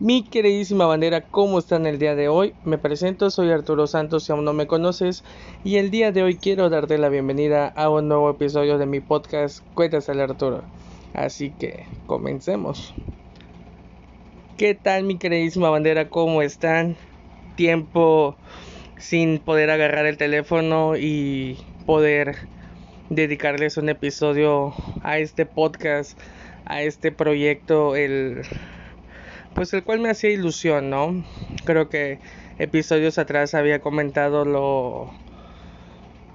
Mi queridísima bandera, ¿cómo están el día de hoy? Me presento, soy Arturo Santos si aún no me conoces y el día de hoy quiero darte la bienvenida a un nuevo episodio de mi podcast Cuéntaselo Arturo. Así que comencemos. ¿Qué tal mi queridísima bandera? ¿Cómo están? Tiempo sin poder agarrar el teléfono y poder dedicarles un episodio a este podcast, a este proyecto, el pues el cual me hacía ilusión, ¿no? Creo que episodios atrás había comentado lo,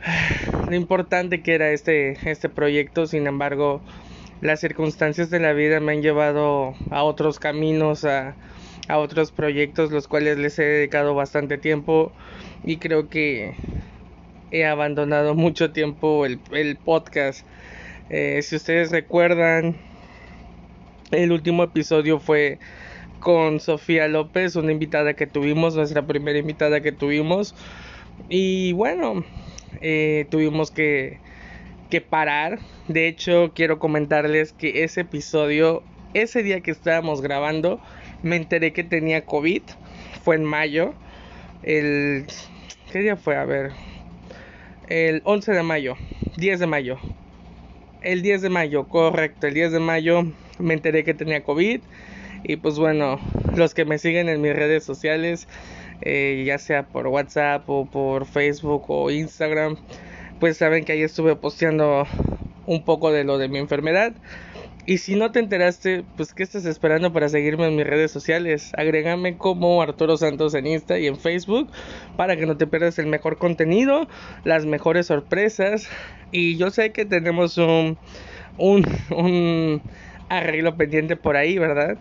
lo importante que era este, este proyecto, sin embargo, las circunstancias de la vida me han llevado a otros caminos, a, a otros proyectos, los cuales les he dedicado bastante tiempo y creo que he abandonado mucho tiempo el, el podcast. Eh, si ustedes recuerdan, el último episodio fue con Sofía López, una invitada que tuvimos, nuestra primera invitada que tuvimos. Y bueno, eh, tuvimos que, que parar. De hecho, quiero comentarles que ese episodio, ese día que estábamos grabando, me enteré que tenía COVID. Fue en mayo. El... ¿Qué día fue? A ver. El 11 de mayo. 10 de mayo. El 10 de mayo, correcto. El 10 de mayo me enteré que tenía COVID. Y pues bueno, los que me siguen en mis redes sociales, eh, ya sea por WhatsApp o por Facebook o Instagram, pues saben que ahí estuve posteando un poco de lo de mi enfermedad. Y si no te enteraste, pues ¿qué estás esperando para seguirme en mis redes sociales? Agrégame como Arturo Santos en Insta y en Facebook para que no te pierdas el mejor contenido, las mejores sorpresas. Y yo sé que tenemos un, un, un arreglo pendiente por ahí, ¿verdad?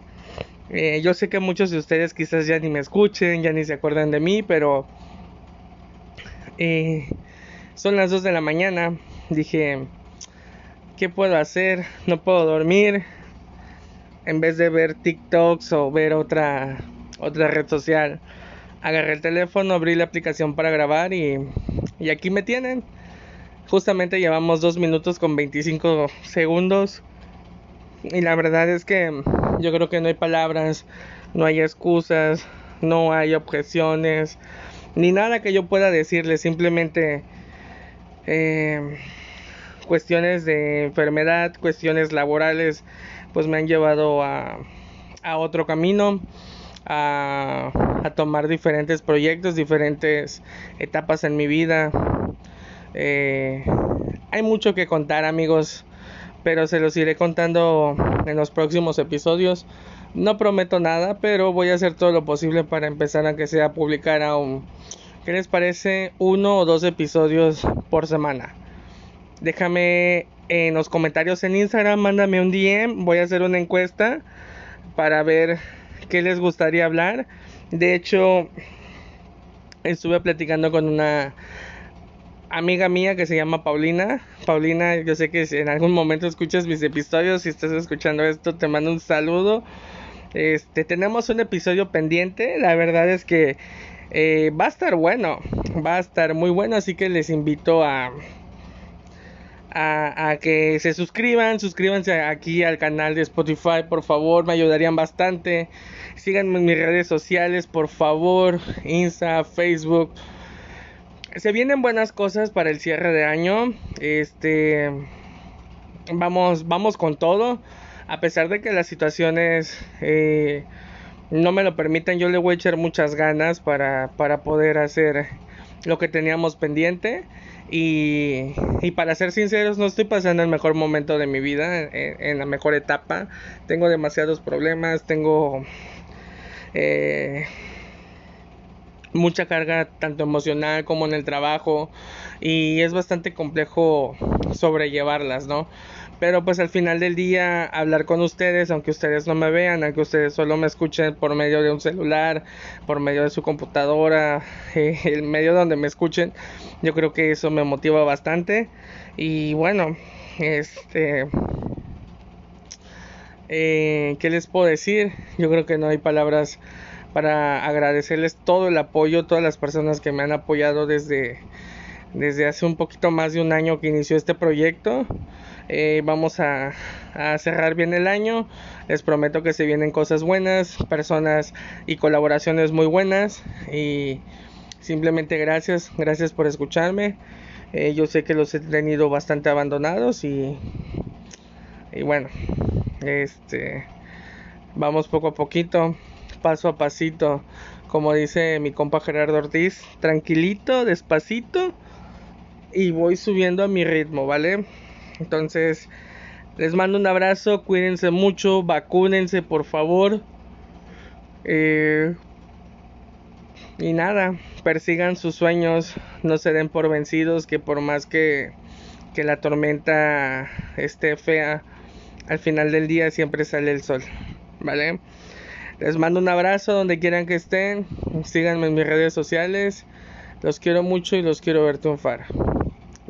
Eh, yo sé que muchos de ustedes quizás ya ni me escuchen, ya ni se acuerdan de mí, pero eh, son las 2 de la mañana. Dije, ¿qué puedo hacer? No puedo dormir. En vez de ver TikToks o ver otra, otra red social, agarré el teléfono, abrí la aplicación para grabar y, y aquí me tienen. Justamente llevamos 2 minutos con 25 segundos. Y la verdad es que yo creo que no hay palabras, no hay excusas, no hay objeciones, ni nada que yo pueda decirle, simplemente eh, cuestiones de enfermedad, cuestiones laborales, pues me han llevado a, a otro camino, a, a, tomar diferentes proyectos, diferentes etapas en mi vida. Eh, hay mucho que contar amigos pero se los iré contando en los próximos episodios. No prometo nada, pero voy a hacer todo lo posible para empezar a que sea publicar aún. ¿Qué les parece? Uno o dos episodios por semana. Déjame en los comentarios en Instagram, mándame un DM, voy a hacer una encuesta para ver qué les gustaría hablar. De hecho, estuve platicando con una amiga mía que se llama Paulina. Paulina, yo sé que si en algún momento escuchas mis episodios, si estás escuchando esto, te mando un saludo. Este, tenemos un episodio pendiente, la verdad es que eh, va a estar bueno, va a estar muy bueno, así que les invito a, a, a, que se suscriban, suscríbanse aquí al canal de Spotify, por favor, me ayudarían bastante. Síganme en mis redes sociales, por favor, Insta, Facebook se vienen buenas cosas para el cierre de año. Este vamos, vamos con todo. A pesar de que las situaciones eh, no me lo permitan, yo le voy a echar muchas ganas para, para poder hacer lo que teníamos pendiente. Y, y, para ser sinceros, no estoy pasando el mejor momento de mi vida, en, en la mejor etapa. Tengo demasiados problemas, tengo eh, mucha carga tanto emocional como en el trabajo y es bastante complejo sobrellevarlas, ¿no? Pero pues al final del día hablar con ustedes, aunque ustedes no me vean, aunque ustedes solo me escuchen por medio de un celular, por medio de su computadora, el medio donde me escuchen, yo creo que eso me motiva bastante y bueno, este... Eh, ¿Qué les puedo decir? Yo creo que no hay palabras para agradecerles todo el apoyo, todas las personas que me han apoyado desde, desde hace un poquito más de un año que inició este proyecto. Eh, vamos a, cerrar bien el año. Les prometo que se vienen cosas buenas, personas y colaboraciones muy buenas. Y simplemente gracias, gracias por escucharme. Eh, yo sé que los he tenido bastante abandonados y, y bueno, este, vamos poco a poquito, paso a pasito, como dice mi compa Gerardo Ortiz, tranquilito, despacito y voy subiendo a mi ritmo, ¿vale? Entonces, les mando un abrazo, cuídense mucho, vacúnense por favor. Eh, y nada, persigan sus sueños, no se den por vencidos, que por más que, que la tormenta esté fea, al final del día siempre sale el sol, ¿vale? Les mando un abrazo donde quieran que estén, síganme en mis redes sociales, los quiero mucho y los quiero ver triunfar.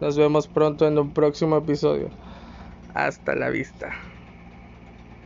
Nos vemos pronto en un próximo episodio. Hasta la vista.